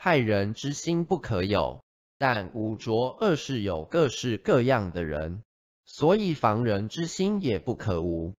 害人之心不可有但污浊恶是有各式各样的人所以防人之心也不可无。